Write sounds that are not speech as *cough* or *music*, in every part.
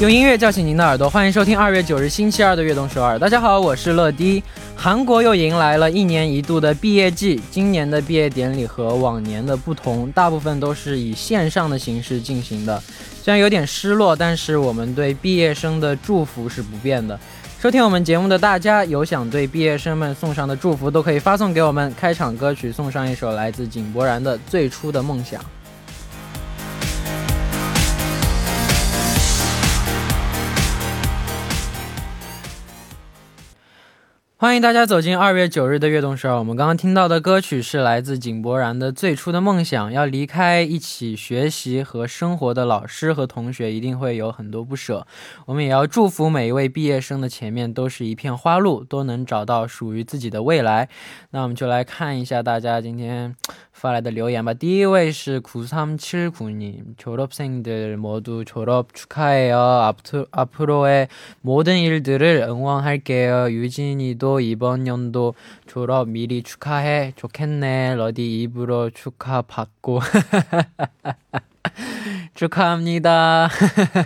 用音乐叫醒您的耳朵，欢迎收听二月九日星期二的《悦动首尔》。大家好，我是乐迪。韩国又迎来了一年一度的毕业季，今年的毕业典礼和往年的不同，大部分都是以线上的形式进行的。虽然有点失落，但是我们对毕业生的祝福是不变的。收听我们节目的大家，有想对毕业生们送上的祝福，都可以发送给我们。开场歌曲送上一首来自井柏然的《最初的梦想》。欢迎大家走进二月九日的悦动首尔。我们刚刚听到的歌曲是来自井柏然的《最初的梦想》。要离开一起学习和生活的老师和同学，一定会有很多不舍。我们也要祝福每一位毕业生的前面都是一片花路，都能找到属于自己的未来。那我们就来看一下大家今天。发来的留言吧。第一位是구삼칠구님졸업생들모두졸업축하해요앞앞으로의모든일들을응원할게요유진이도 이번 연도 졸업 미리 축하해 좋겠네 러디 입으로 축하받고 *laughs* 축하합니다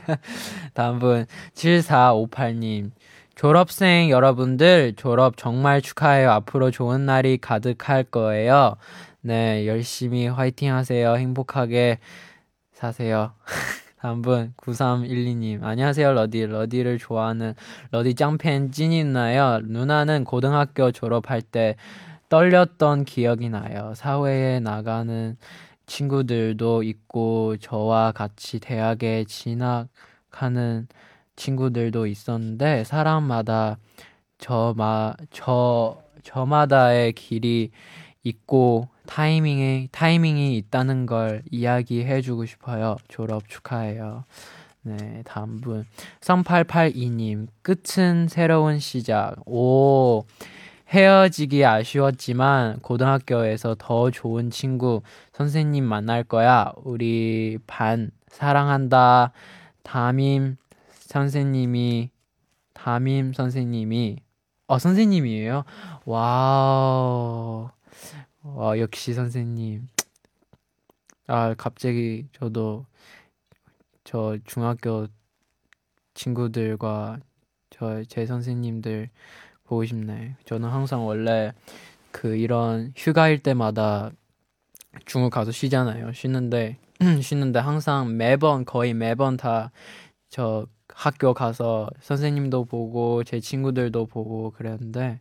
*laughs* 다음 분 7458님 졸업생 여러분들 졸업 정말 축하해요. 앞으로 좋은 날이 가득할 거예요. 네, 열심히 화이팅 하세요. 행복하게 사세요. *laughs* 다음 분 9312님 안녕하세요 러디. 러디를 좋아하는 러디 짱팬 찐이 나요? 누나는 고등학교 졸업할 때 떨렸던 기억이 나요. 사회에 나가는 친구들도 있고 저와 같이 대학에 진학하는 친구들도 있었는데 사람마다 저마 저 저마다의 길이 있고 타이밍에 타이밍이 있다는 걸 이야기해주고 싶어요. 졸업 축하해요. 네, 다음 분 3882님 끝은 새로운 시작. 오 헤어지기 아쉬웠지만 고등학교에서 더 좋은 친구 선생님 만날 거야. 우리 반 사랑한다. 담임 선생님이 담임 선생님이 어 선생님이에요. 와우. 와 역시 선생님. 아 갑자기 저도 저 중학교 친구들과 저 제 선생님들 보고 싶네. 저는 항상 원래 그 이런 휴가일 때마다 중국 가서 쉬잖아요. 쉬는데 *clears throat* 쉬는데 항상 매번 거의 매번 다 저 학교 가서 선생님도 보고 제 친구들도 보고 그랬는데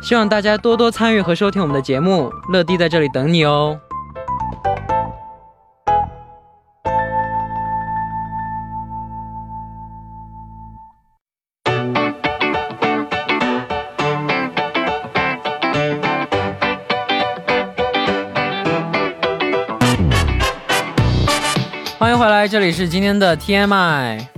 希望大家多多参与和收听我们的节目。乐迪在这里等你哦。欢迎回来，这里是今天的 TMI。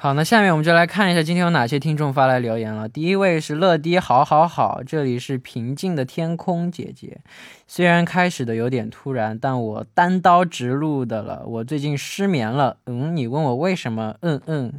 好，那下面我们就来看一下今天有哪些听众发来留言了。第一位是乐迪，好好好，这里是平静的天空姐姐。虽然开始的有点突然，但我单刀直入的了。我最近失眠了。嗯，你问我为什么？嗯嗯。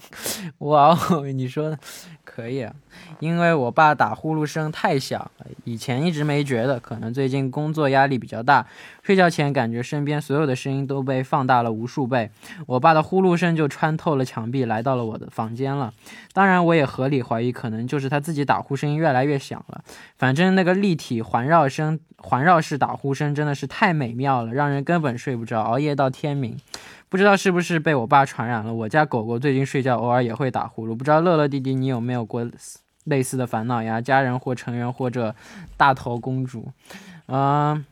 *laughs* 哇哦，你说可以啊，因为我爸打呼噜声太响了，以前一直没觉得，可能最近工作压力比较大，睡觉前感觉身边所有的声音都被放大了无数倍，我爸的呼噜声就穿透了墙壁来到了我的房间了。当然，我也合理怀疑，可能就是他自己打呼声音越来越响了。反正那个立体环绕声、环绕式打呼声真的是太美妙了，让人根本睡不着，熬夜到天明。不知道是不是被我爸传染了，我家狗狗最近睡觉偶尔也会打呼噜。不知道乐乐弟弟你有没有过类似的烦恼呀？家人或成员或者大头公主，嗯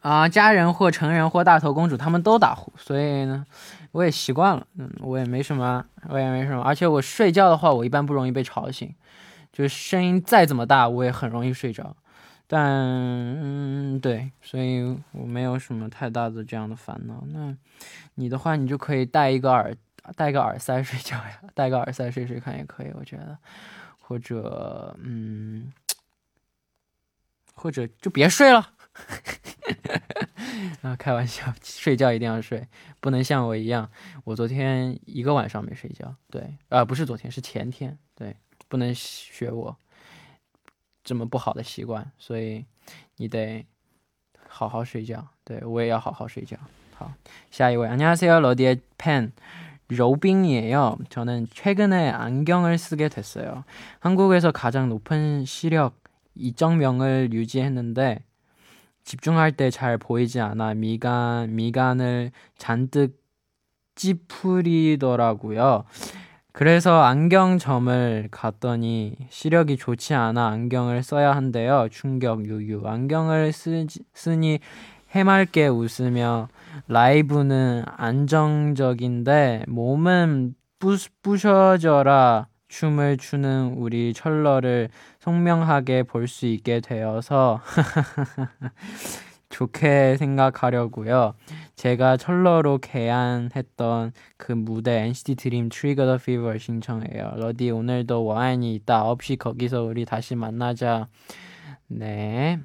啊，家人或成人或大头公主他们都打呼，所以呢，我也习惯了。嗯，我也没什么，我也没什么。而且我睡觉的话，我一般不容易被吵醒，就是声音再怎么大，我也很容易睡着。但嗯，对，所以我没有什么太大的这样的烦恼。那你的话，你就可以戴一个耳，戴个耳塞睡觉呀，戴个耳塞睡睡看也可以，我觉得。或者，嗯，或者就别睡了。*laughs* 啊，开玩笑，*laughs* 睡觉一定要睡，不能像我一样，我昨天一个晚上没睡觉。对，啊，不是昨天，是前天。对，不能学我。这么不好的习惯，所以你得好好睡觉。对我也要好好睡觉。好，下一位，안녕하세요러디의팬로빙이에요저는최근에안경을쓰게됐어요한국에서가장높은시력2.0을유지했는데 집중할 때 잘 보이지 않아 미간 미간을 잔뜩 찌푸리더라고요 그래서 안경점을 갔더니 시력이 좋지 않아 안경을 써야 한대요. 충격 유유. 안경을 쓰, 쓰니 해맑게 웃으며 라이브는 안정적인데 몸은 뿌, 부셔져라 춤을 추는 우리 철러를 송명하게 볼 수 있게 되어서 *laughs* 좋게 생각하려고요. 제가 철러로 개안했던 그 무대 NCT 드림 트리거 더 피버 신청해요. 러디 오늘도 와인이 있다. 9시 거기서 우리 다시 만나자. 네.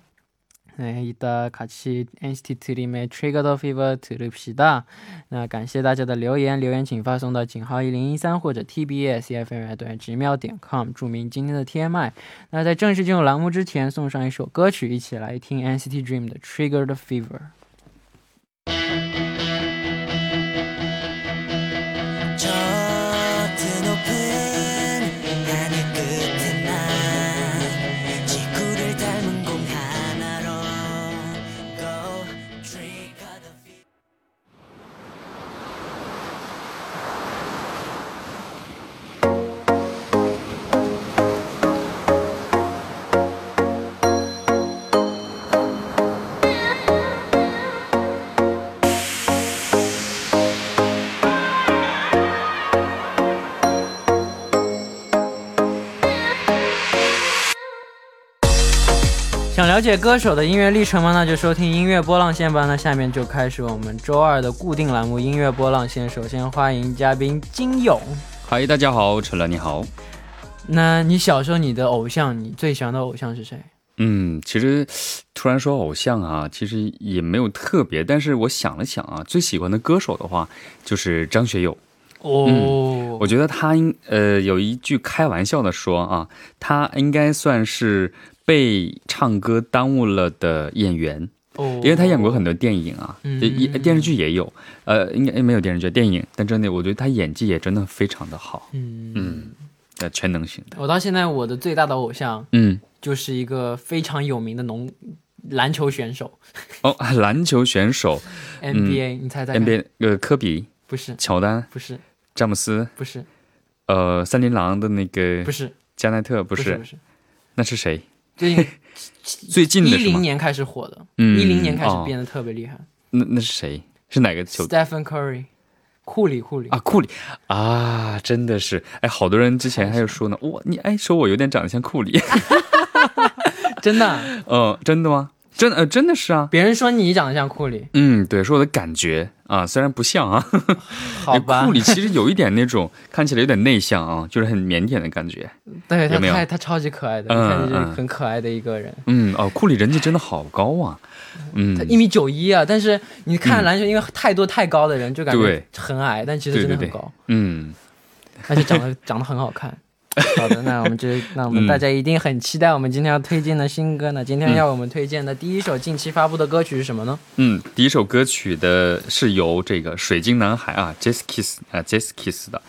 네, 이따 같이 NCT 드림의 Trigger the Fever 들읍시다那感谢大家的留言，留言请发送到井号一零一三或者 TBS EFM 短直秒点 com，注明今天的 TMI。那在正式进入栏目之前，送上一首歌曲，一起来听 NCT Dream 的 Trigger the Fever。 解歌手的音乐历程吗？那就收听音乐波浪线吧。那下面就开始我们周二的固定栏目——音乐波浪线。首先欢迎嘉宾金勇。嗨，大家好，陈乐你好。那你小时候你的偶像，你最喜欢的偶像是谁？嗯，其实突然说偶像啊，其实也没有特别，但是我想了想啊，最喜欢的歌手的话就是张学友。哦，我觉得他应呃有一句开玩笑的说啊，他应该算是。被唱歌耽误了的演员，哦，因为他演过很多电影啊，电电视剧也有，呃，应该没有电视剧，电影，但真的，我觉得他演技也真的非常的好，嗯。嗯，呃，全能型的。我到现在我的最大的偶像，嗯，就是一个非常有名的农篮球选手。哦，篮球选手，NBA，你猜猜？NBA，呃，科比不是，乔丹不是，詹姆斯不是，呃，森林狼的那个不是，加奈特不是，不是，那是谁？最近 *laughs* 最近的一零年开始火的，一零年开始变得特别厉害。那那是谁？是哪个球？Stephen Curry，库里，库里啊，库里啊，真的是哎，好多人之前还有说呢，哇，你哎说我有点长得像库里，*laughs* 真的？嗯，真的吗？真呃真的是啊，别人说你长得像库里，嗯，对，说我的感觉啊，虽然不像啊，*laughs* 好吧，库里其实有一点那种看起来有点内向啊，就是很腼腆的感觉，对他太他超级可爱的，嗯嗯，很可爱的一个人，嗯哦，库里人气真的好高啊，嗯，他一米九一啊，但是你看篮球，因为太多太高的人就感觉很矮，但其实真的很高，嗯，而且长得长得很好看。*laughs* 好的，那我们就那我们大家一定很期待我们今天要推荐的新歌呢。今天要我们推荐的第一首近期发布的歌曲是什么呢？嗯，第一首歌曲的是由这个水晶男孩啊 j e s s Kiss 啊 j e s s Kiss 的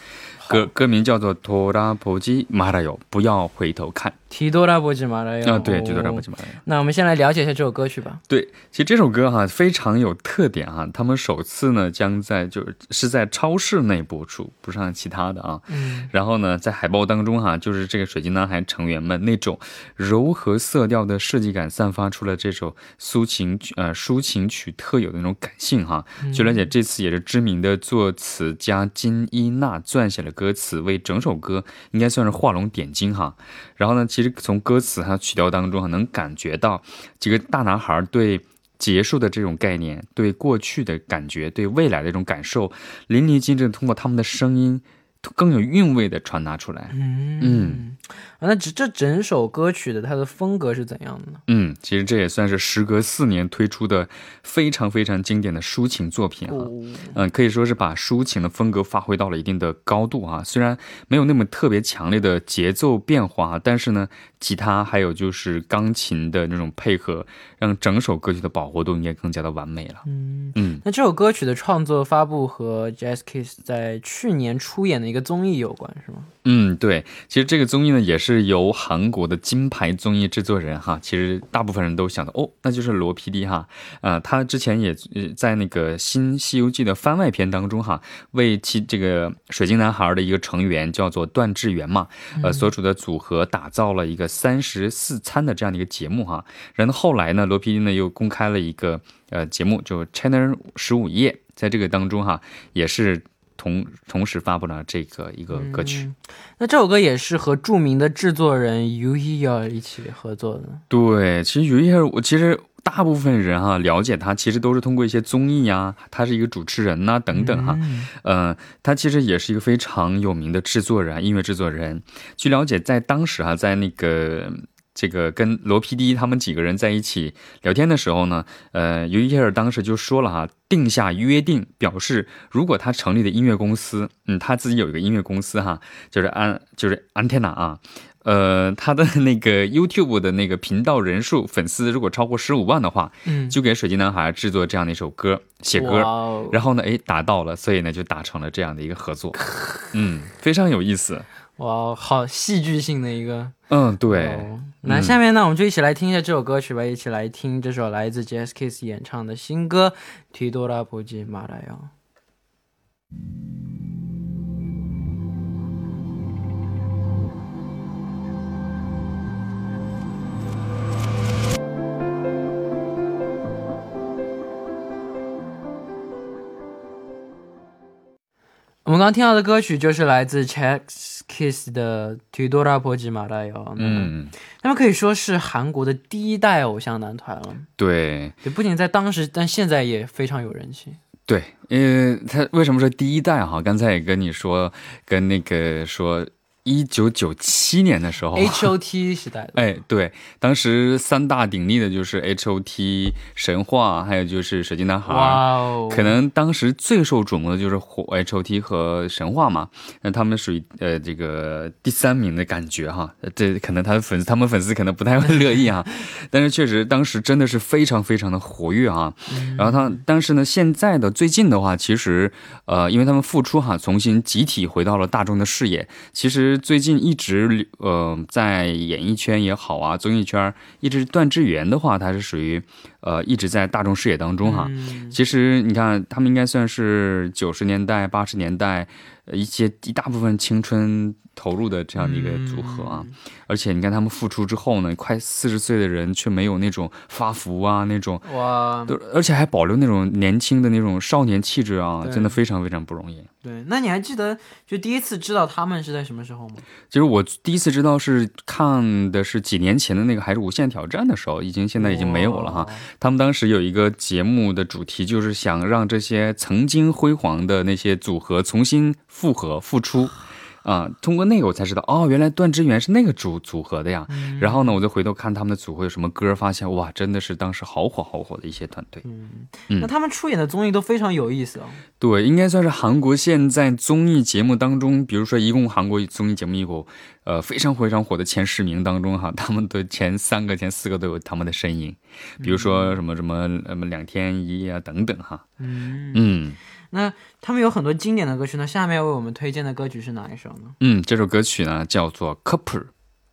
歌，歌名叫做《托拉波基马拉哟》，不要回头看。提多拉波吉马拉哟啊，对，提多拉波吉马拉哟。那我们先来了解一下这首歌曲吧。对，其实这首歌哈非常有特点哈，他们首次呢将在就是是在超市内播出，不像其他的啊。嗯。然后呢，在海报当中哈，就是这个水晶男孩成员们那种柔和色调的设计感，散发出了这首抒情呃抒情曲特有的那种感性哈。据了解，这次也是知名的作词家金伊娜撰写了歌歌词，为整首歌应该算是画龙点睛哈。然后呢，其实从歌词还有曲调当中，能感觉到几个大男孩对结束的这种概念，对过去的感觉，对未来的一种感受，淋漓尽致通过他们的声音，更有韵味的传达出来。嗯。那这这整首歌曲的它的风格是怎样的呢？嗯，其实这也算是时隔四年推出的非常非常经典的抒情作品啊。嗯，可以说是把抒情的风格发挥到了一定的高度啊。虽然没有那么特别强烈的节奏变化，但是呢，吉他还有就是钢琴的那种配合，让整首歌曲的饱和度应该更加的完美了。嗯嗯，那这首歌曲的创作发布和 Jazz Kiss 在去年出演的一个综艺有关，是吗？嗯，对，其实这个综艺呢，也是由韩国的金牌综艺制作人哈，其实大部分人都想到哦，那就是罗 PD 哈，呃，他之前也在那个新《西游记》的番外篇当中哈，为其这个水晶男孩的一个成员叫做段志源嘛，呃，所处的组合打造了一个三十四餐的这样的一个节目哈，然后后来呢，罗 PD 呢又公开了一个呃节目，就 Channel 十五夜，在这个当中哈，也是。同同时发布了这个一个歌曲，那这首歌也是和著名的制作人尤一尔一起合作的。对，其实尤一尔，我其实大部分人哈了解他，其实都是通过一些综艺呀，他是一个主持人呐等等哈。嗯，他其实也是一个非常有名的制作人，音乐制作人。据了解，在当时哈，在那个。这个跟罗 PD 他们几个人在一起聊天的时候呢，呃，尤伊尔当时就说了哈，定下约定，表示如果他成立的音乐公司，嗯，他自己有一个音乐公司哈，就是安就是安天娜啊，呃，他的那个 YouTube 的那个频道人数粉丝如果超过十五万的话，嗯，就给水晶男孩制作这样的一首歌，写歌，然后呢，哎，达到了，所以呢，就达成了这样的一个合作，*laughs* 嗯，非常有意思。哇，好戏剧性的一个，嗯，对。那下面呢，我们就一起来听一下这首歌曲吧，一起来听这首来自 Jazz Kiss 演唱的新歌《提多拉普吉马拉哟》。刚刚听到的歌曲就是来自 Checks Kiss 的《提多拉波吉马大哟》。嗯，他们可以说是韩国的第一代偶像男团了。对，对，不仅在当时，但现在也非常有人气。对，因为他为什么说第一代哈？刚才也跟你说，跟那个说。一九九七年的时候，H O T 时代，哎，对，当时三大鼎立的就是 H O T 神话，还有就是水晶男孩。哇哦！可能当时最受瞩目的就是火 H O T 和神话嘛，那他们属于呃这个第三名的感觉哈。这可能他的粉丝，他们粉丝可能不太会乐意啊，*laughs* 但是确实当时真的是非常非常的活跃啊。然后他当时呢，现在的最近的话，其实呃，因为他们复出哈，重新集体回到了大众的视野，其实。最近一直呃在演艺圈也好啊，综艺圈一直段志源的话，他是属于呃一直在大众视野当中哈。其实你看，他们应该算是九十年代、八十年代一些一大部分青春。投入的这样的一个组合啊，而且你看他们复出之后呢，快四十岁的人却没有那种发福啊那种哇，都而且还保留那种年轻的那种少年气质啊，真的非常非常不容易。对，那你还记得就第一次知道他们是在什么时候吗？其实我第一次知道是看的是几年前的那个还是无限挑战的时候，已经现在已经没有了哈。他们当时有一个节目的主题就是想让这些曾经辉煌的那些组合重新复合复出。啊，通过那个我才知道，哦，原来段志源是那个组组合的呀。然后呢，我就回头看他们的组合有什么歌，发现哇，真的是当时好火好火的一些团队。嗯，嗯那他们出演的综艺都非常有意思哦。对，应该算是韩国现在综艺节目当中，比如说一共韩国综艺节目一共呃非常非常火的前十名当中哈，他们的前三个、前四个都有他们的身影。比如说什么什么什么两天一夜啊等等哈。嗯嗯。那他们有很多经典的歌曲，那下面要为我们推荐的歌曲是哪一首呢？嗯，这首歌曲呢叫做《Copper》。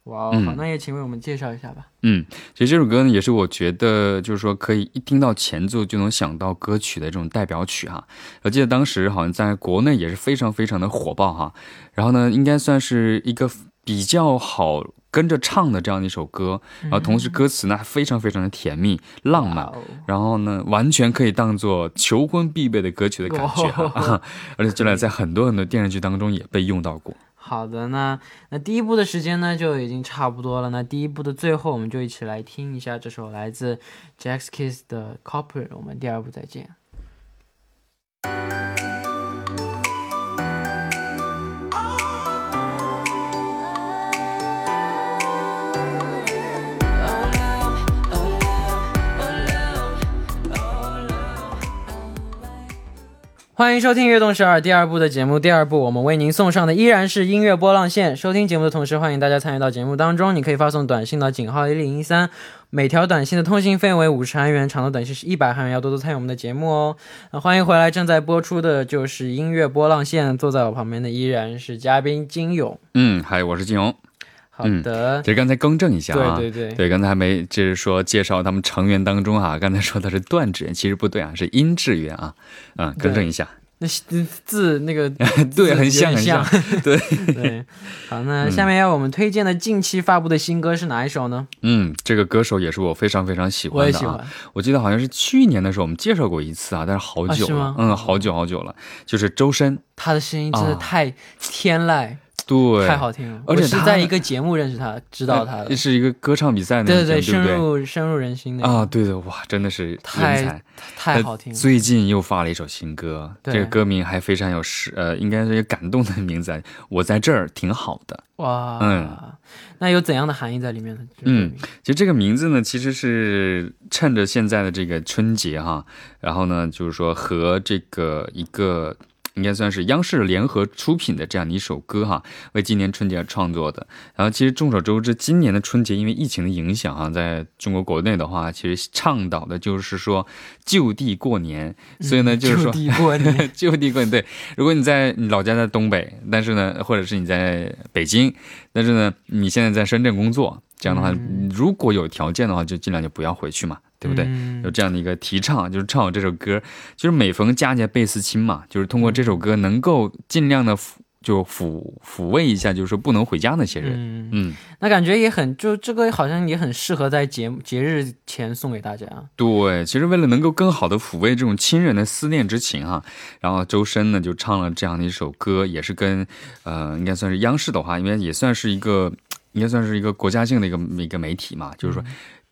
哇哦，好，那也请为我们介绍一下吧。嗯，其实这首歌呢，也是我觉得就是说可以一听到前奏就能想到歌曲的这种代表曲哈。我记得当时好像在国内也是非常非常的火爆哈。然后呢，应该算是一个比较好。跟着唱的这样的一首歌，然后同时歌词呢还非常非常的甜蜜浪漫，然后呢完全可以当做求婚必备的歌曲的感觉，*laughs* 而且这来在很多很多电视剧当中也被用到过。好的，那那第一部的时间呢就已经差不多了，那第一部的最后我们就一起来听一下这首来自 Jack's Kiss 的 Copper，我们第二部再见。欢迎收听《悦动十二》第二部的节目。第二部，我们为您送上的依然是音乐波浪线。收听节目的同时，欢迎大家参与到节目当中。你可以发送短信到井号一零一三，每条短信的通信费为五十韩元，长的短信是一百韩元。要多多参与我们的节目哦。那欢迎回来，正在播出的就是音乐波浪线。坐在我旁边的依然是嘉宾金勇。嗯，嗨，我是金勇。好的，其实刚才更正一下啊，对对对，对，刚才还没就是说介绍他们成员当中啊，*laughs* 刚才说的是段志源，其实不对啊，是殷志源啊，嗯，更正一下，那字那个 *laughs* 对，很像很像，*laughs* 对。对。好，那下面要我们推荐的近期发布的新歌是哪一首呢？嗯，这个歌手也是我非常非常喜欢的啊，我记得好像是去年的时候我们介绍过一次啊，但是好久了，嗯，好久好久了，就是周深，他的声音真的太天籁。对，太好听了，而且是在一个节目认识他，知道他的，是一个歌唱比赛，对对对，深入深入人心的啊，对对，哇，真的是太太好听了。最近又发了一首新歌，这个歌名还非常有诗，呃，应该是一个感动的名字。我在这儿挺好的，哇，嗯，那有怎样的含义在里面呢？嗯，其实这个名字呢，其实是趁着现在的这个春节哈，然后呢，就是说和这个一个。应该算是央视联合出品的这样的一首歌哈，为今年春节创作的。然后其实众所周知，今年的春节因为疫情的影响啊，在中国国内的话，其实倡导的就是说就地过年。所以呢，就是说就地过年，*laughs* 就地过年。对，如果你在你老家在东北，但是呢，或者是你在北京，但是呢，你现在在深圳工作，这样的话，如果有条件的话，就尽量就不要回去嘛。对不对？有这样的一个提倡，就是唱好这首歌，就是每逢佳节倍思亲嘛，就是通过这首歌能够尽量的抚，就抚抚慰一下，就是说不能回家那些人。嗯，那感觉也很，就这个好像也很适合在节节日前送给大家。对，其实为了能够更好的抚慰这种亲人的思念之情哈，然后周深呢就唱了这样的一首歌，也是跟呃，应该算是央视的话，应该也算是一个，应该算是一个国家性的一个一个媒体嘛，就是说。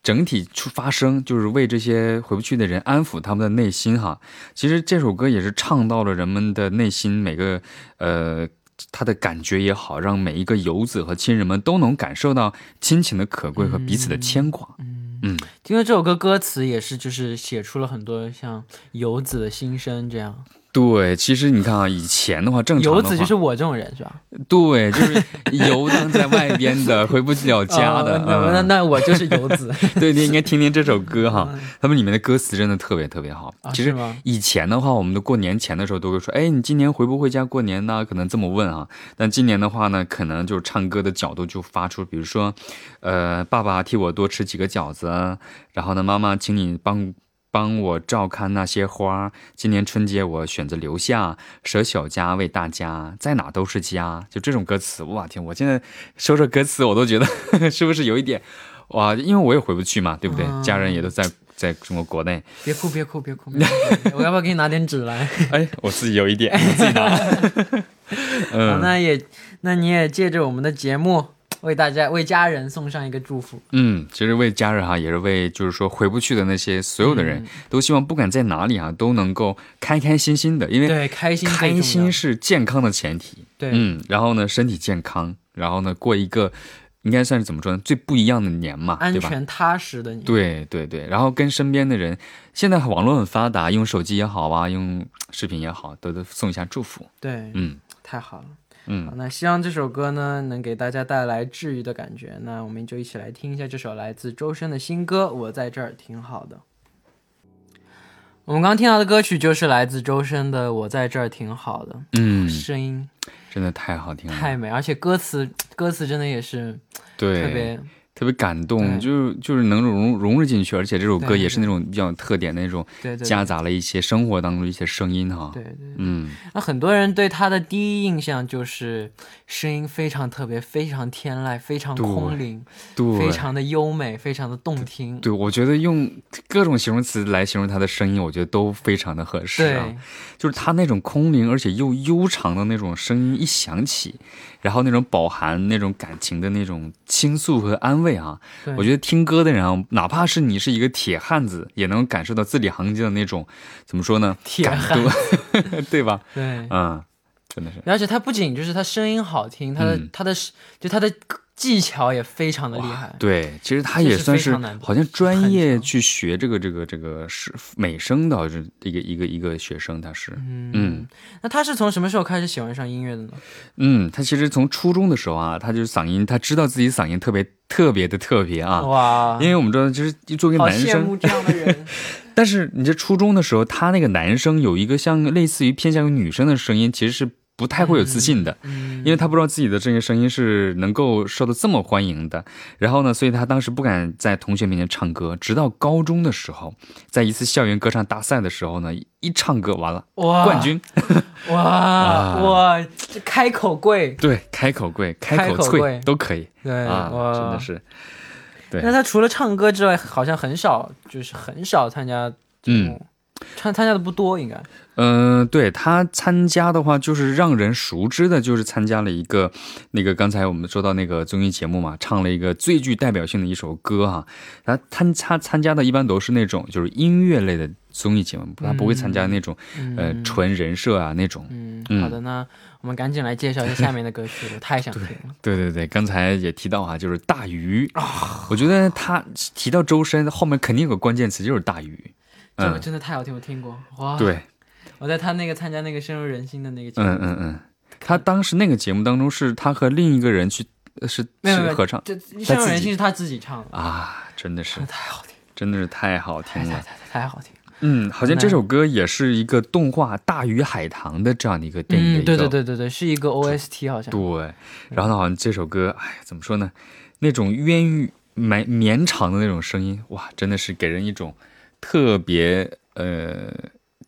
整体出发声，就是为这些回不去的人安抚他们的内心哈。其实这首歌也是唱到了人们的内心，每个呃他的感觉也好，让每一个游子和亲人们都能感受到亲情的可贵和彼此的牵挂。嗯嗯，因为这首歌歌词也是就是写出了很多像游子的心声这样。对，其实你看啊，以前的话，正常游子就是我这种人，是吧？对，就是游荡在外边的，*laughs* 回不了家的。那那我就是游子。*laughs* 对，你应该听听这首歌哈，他们里面的歌词真的特别特别好。其实以前的话，我们的过年前的时候都会说，哎，你今年回不回家过年呢？可能这么问啊。但今年的话呢，可能就是唱歌的角度就发出，比如说，呃，爸爸替我多吃几个饺子，然后呢，妈妈请你帮。帮我照看那些花。今年春节我选择留下，舍小家为大家，在哪都是家。就这种歌词，哇天！我现在说说歌词，我都觉得 *laughs* 是不是有一点哇？因为我也回不去嘛，对不对？家人也都在在中国国内。别哭，别哭，别哭！我要不要给你拿点纸来？*laughs* 哎，我自己有一点，自己拿。*laughs* 嗯，那也，那你也借着我们的节目。为大家为家人送上一个祝福。嗯，其实为家人哈，也是为就是说回不去的那些所有的人都希望，不管在哪里啊，都能够开开心心的，因为对开心开心是健康的前提。对，嗯，然后呢，身体健康，然后呢，过一个应该算是怎么说呢，最不一样的年嘛，安全踏实的年。对对对，然后跟身边的人，现在网络很发达，用手机也好啊，用视频也好，都都送一下祝福。对，嗯，太好了。嗯，那希望这首歌呢能给大家带来治愈的感觉。那我们就一起来听一下这首来自周深的新歌《我在这儿挺好的》。我们刚刚听到的歌曲就是来自周深的《我在这儿挺好的》。嗯，声音真的太好听了，太美，而且歌词歌词真的也是对特别。特别感动，就是就是能融融入进去，而且这首歌也是那种比较有特点的那种，夹杂了一些生活当中一些声音哈。对对，嗯，那很多人对他的第一印象就是声音非常特别，非常天籁，非常空灵，对，非常的优美，非常的动听。对，我觉得用各种形容词来形容他的声音，我觉得都非常的合适啊。就是他那种空灵而且又悠长的那种声音一响起。然后那种饱含那种感情的那种倾诉和安慰啊，我觉得听歌的人啊，哪怕是你是一个铁汉子，也能感受到字里行间的那种怎么说呢？铁汉，*laughs* 对吧？对，嗯，真的是。而且他不仅就是他声音好听，他的他的就他的。技巧也非常的厉害，对，其实他也算是好像专业去学这个这个这个是美声的，这一个一个一个学生，他是，嗯，那他是从什么时候开始喜欢上音乐的呢？嗯，他其实从初中的时候啊，他就是嗓音，他知道自己嗓音特别特别的特别啊，哇，因为我们知道，就是作为男生，这样的人，*laughs* 但是你这初中的时候，他那个男生有一个像类似于偏向于女生的声音，其实是。不太会有自信的，因为他不知道自己的这些声音是能够受到这么欢迎的。然后呢，所以他当时不敢在同学面前唱歌。直到高中的时候，在一次校园歌唱大赛的时候呢，一唱歌完了，哇冠军！哇 *laughs* 哇，这开口跪，对，开口跪，开口脆都可以，对啊，真的是。对，那他除了唱歌之外，好像很少，就是很少参加节目，参参加的不多，应该。嗯，对他参加的话，就是让人熟知的，就是参加了一个那个刚才我们说到那个综艺节目嘛，唱了一个最具代表性的一首歌哈。他参他参加的一般都是那种就是音乐类的综艺节目，他不会参加那种呃纯人设啊那种。嗯，好的，那我们赶紧来介绍一下下面的歌曲，我太想听了。对对对，刚才也提到啊，就是大鱼啊，我觉得他提到周深后面肯定有个关键词，就是大鱼。这个真的太好听，我听过。哇。对。我在他那个参加那个深入人心的那个节目，嗯嗯嗯，他当时那个节目当中是他和另一个人去是是合唱，这深入人心是他自己唱的。啊，真的是。太好听，真的是太好听了，太太太好听。嗯，好像这首歌也是一个动画《大鱼海棠》的这样的一个电影，对对对对对，是一个 OST 好像。对，然后呢，好像这首歌，哎，怎么说呢？那种冤狱绵绵长的那种声音，哇，真的是给人一种特别呃。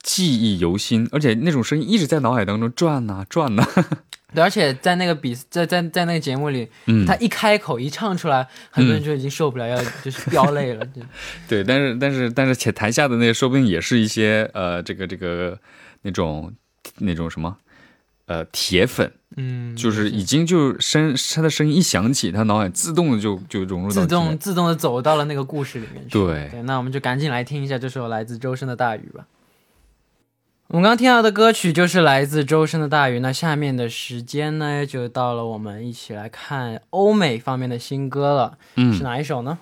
记忆犹新，而且那种声音一直在脑海当中转呐转呐。*laughs* 对，而且在那个比在在在那个节目里，嗯，他一开口一唱出来，很多人就已经受不了，要就是飙泪了。*laughs* 对，但是但是但是，且台下的那些说不定也是一些呃，这个这个那种那种什么呃铁粉，嗯，就是已经就声他的声音一响起，他脑海自动的就就融入到自动自动的走到了那个故事里面去。对对，那我们就赶紧来听一下这首来自周深的大雨吧。我们刚刚听到的歌曲就是来自周深的《大鱼》。那下面的时间呢，就到了我们一起来看欧美方面的新歌了。嗯，是哪一首呢？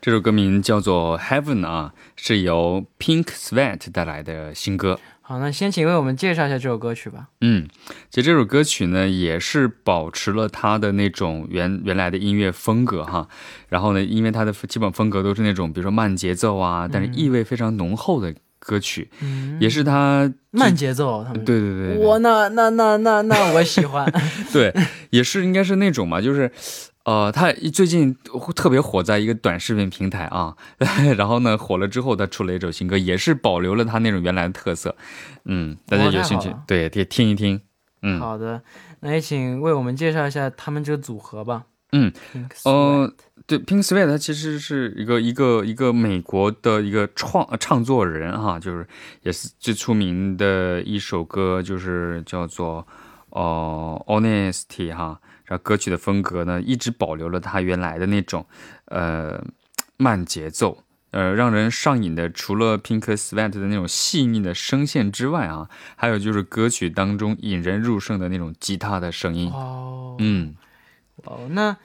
这首歌名叫做《Heaven》啊，是由 Pink Sweat 带来的新歌。好，那先请为我们介绍一下这首歌曲吧。嗯，其实这首歌曲呢，也是保持了它的那种原原来的音乐风格哈。然后呢，因为它的基本风格都是那种，比如说慢节奏啊，但是意味非常浓厚的。歌曲，也是他慢节奏，他们对对对，我那那那那那我喜欢，*laughs* 对，也是应该是那种嘛，就是，呃，他最近特别火在一个短视频平台啊，*laughs* 然后呢火了之后，他出了一首新歌，也是保留了他那种原来的特色，嗯，大家有兴趣对可以听一听，嗯，好的，那也请为我们介绍一下他们这个组合吧，嗯，呃。对，Pink Sweat 他其实是一个一个一个美国的一个创唱作人哈，就是也是最出名的一首歌，就是叫做呃 Honesty 哈，然后歌曲的风格呢，一直保留了它原来的那种，呃，慢节奏，呃，让人上瘾的。除了 Pink Sweat 的那种细腻的声线之外啊，还有就是歌曲当中引人入胜的那种吉他的声音。哦，嗯，哦，那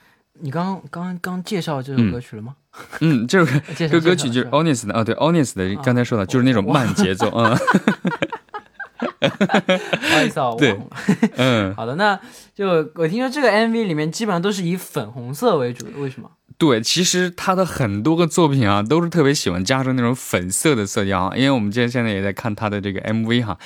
你刚刚刚介绍这首歌曲了吗？嗯，这首 *laughs* 歌这首歌曲就是 Honest 的啊，对，Honest 的，刚才说的就是那种慢节奏啊。*laughs* 不好意思啊，对，嗯，*laughs* 好的，那就我听说这个 MV 里面基本上都是以粉红色为主的，为什么？对，其实他的很多个作品啊，都是特别喜欢加上那种粉色的色调啊。因为我们今天现在也在看他的这个 MV 哈，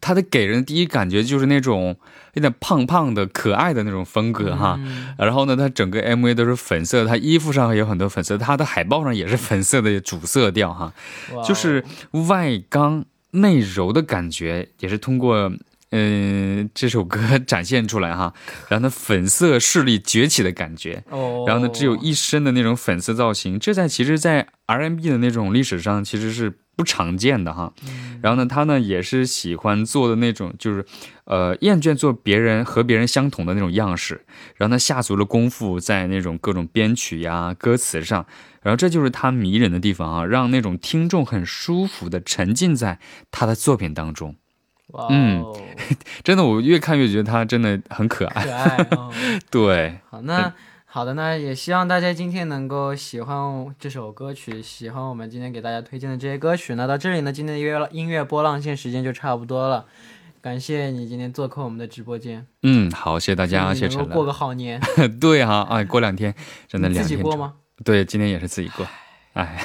他的给人第一感觉就是那种有点胖胖的、可爱的那种风格哈。然后呢，他整个 MV 都是粉色，他衣服上有很多粉色，他的海报上也是粉色的主色调哈，就是外刚。内柔的感觉也是通过嗯这首歌展现出来哈，*laughs* 然后呢粉色势力崛起的感觉，然后呢只有一身的那种粉色造型，这在其实，在 R&B 的那种历史上其实是不常见的哈。然后呢他呢也是喜欢做的那种就是呃厌倦做别人和别人相同的那种样式，然后呢下足了功夫在那种各种编曲呀歌词上。然后这就是他迷人的地方啊，让那种听众很舒服的沉浸在他的作品当中。哇，嗯，*laughs* 真的，我越看越觉得他真的很可爱。可爱，*laughs* 对。好，那好的，那也希望大家今天能够喜欢这首歌曲，喜欢我们今天给大家推荐的这些歌曲。那到这里呢，今天的音乐音乐波浪线时间就差不多了。感谢你今天做客我们的直播间。嗯，好，谢谢大家，谢谢过个好年。*laughs* 对哈，啊，过两天真的两天。自己过吗？对，今天也是自己过，哎，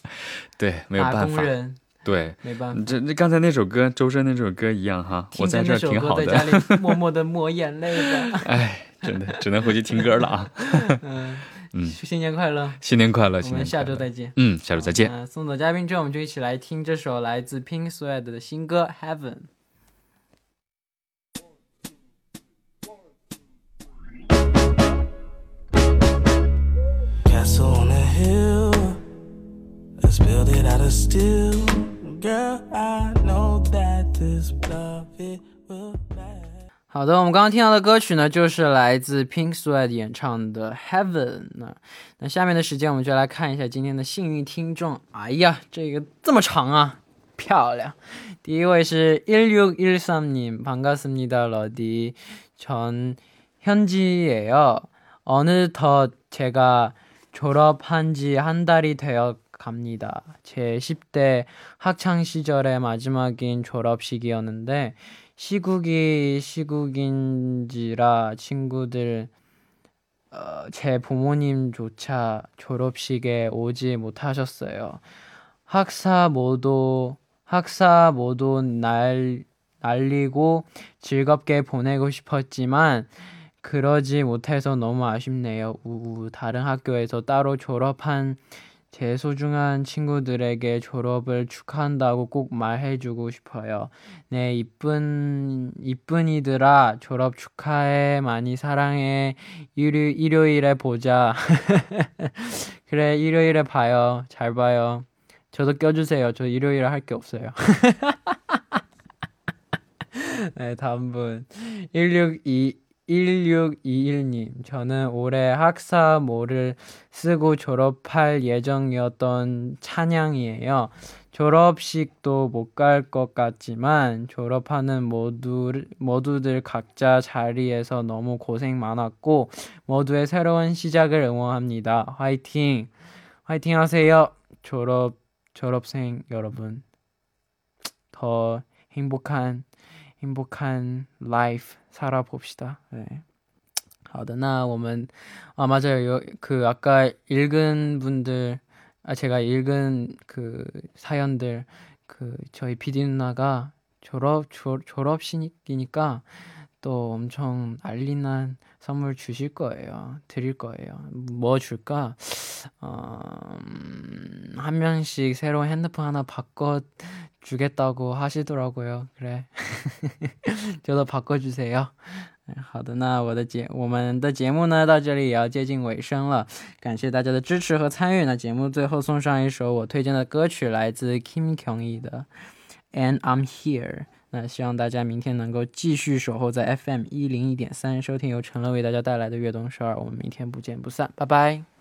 *laughs* 对，没有办法，对，没办法。这这刚才那首歌，周深那首歌一样哈，我在这儿挺好的，在家里 *laughs* 默默的抹眼泪的。哎，真的只能回去听歌了啊。*laughs* 嗯嗯，新年快乐，新年快乐，我们下周再见。嗯，下周再见。送走嘉宾之后，我们就一起来听这首来自 Pink Sweat 的新歌《Heaven》。好的，我们刚刚听到的歌曲呢，就是来自 Pink Sweat 演唱的《Heaven》。那那下面的时间，我们就来看一下今天的幸运听众。哎呀，这个这么长啊，漂亮！第一位是1 6 1 3님반갑습니다러디전현지예요어느덧제가졸업한지한달이되어 갑니다. 제 10대 학창 시절의 마지막인 졸업식이었는데 시국이 시국인지라 친구들 어, 제 부모님조차 졸업식에 오지 못하셨어요. 학사 모두 학사 모두 날 날리고 즐겁게 보내고 싶었지만 그러지 못해서 너무 아쉽네요. 우우 다른 학교에서 따로 졸업한 제 소중한 친구들에게 졸업을 축하한다고 꼭 말해주고 싶어요. 네, 이쁜, 이쁜이들아, 졸업 축하해. 많이 사랑해. 일요, 일요일에 보자. *laughs* 그래, 일요일에 봐요. 잘 봐요. 저도 껴주세요. 저 일요일에 할 게 없어요. *laughs* 네, 다음 분. 162, 1621님, 저는 올해 학사모를 쓰고 졸업할 예정이었던 찬양이에요. 졸업식도 못 갈 것 같지만 졸업하는 모두, 모두들 각자 자리에서 너무 고생 많았고 모두의 새로운 시작을 응원합니다. 화이팅! 화이팅 하세요! 졸업, 졸업생 여러분. 더 행복한, 행복한 라이프 살아봅시다. 네. 好的，那我们아 맞아요. 그 아까 읽은 분들 아 제가 읽은 그 사연들 그 저희 PD 누나가 졸업 졸, 졸업식이니까 또 엄청 난리난 선물 주실 거예요. 드릴 거예요. 뭐 줄까? 어, 음, 한 명씩 새로운 핸드폰 하나 바꿔 주겠다고 하시더라고요. 그래. 저도 바꿔주세요. 好的，那我的节我们的节目呢，到这里也要接近尾声了，感谢大家的支持和参与。那节目最后送上一首我推荐的歌曲，来自 Kim Kyung Hee 的《And I'm Here》。 那希望大家明天能够继续守候在 FM 一零一点三，收听由陈乐为大家带来的悦动十二。我们明天不见不散，拜拜。